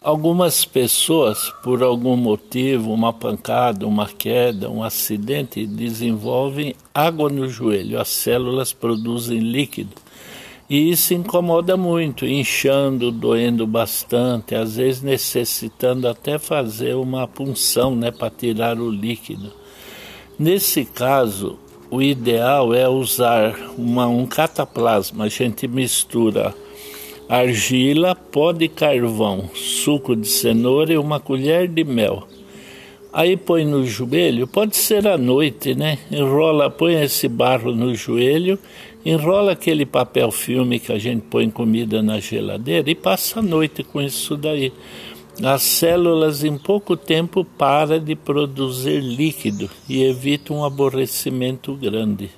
Algumas pessoas, por algum motivo, uma pancada, uma queda, um acidente, desenvolvem água no joelho. As células produzem líquido. E isso incomoda muito, inchando, doendo bastante, às vezes necessitando até fazer uma punção né, para tirar o líquido. Nesse caso, o ideal é usar uma, um cataplasma. A gente mistura argila, pó de carvão, suco de cenoura e uma colher de mel. Aí põe no joelho, pode ser à noite, né? Enrola, põe esse barro no joelho, enrola aquele papel filme que a gente põe comida na geladeira e passa a noite com isso daí. As células em pouco tempo param de produzir líquido e evita um aborrecimento grande.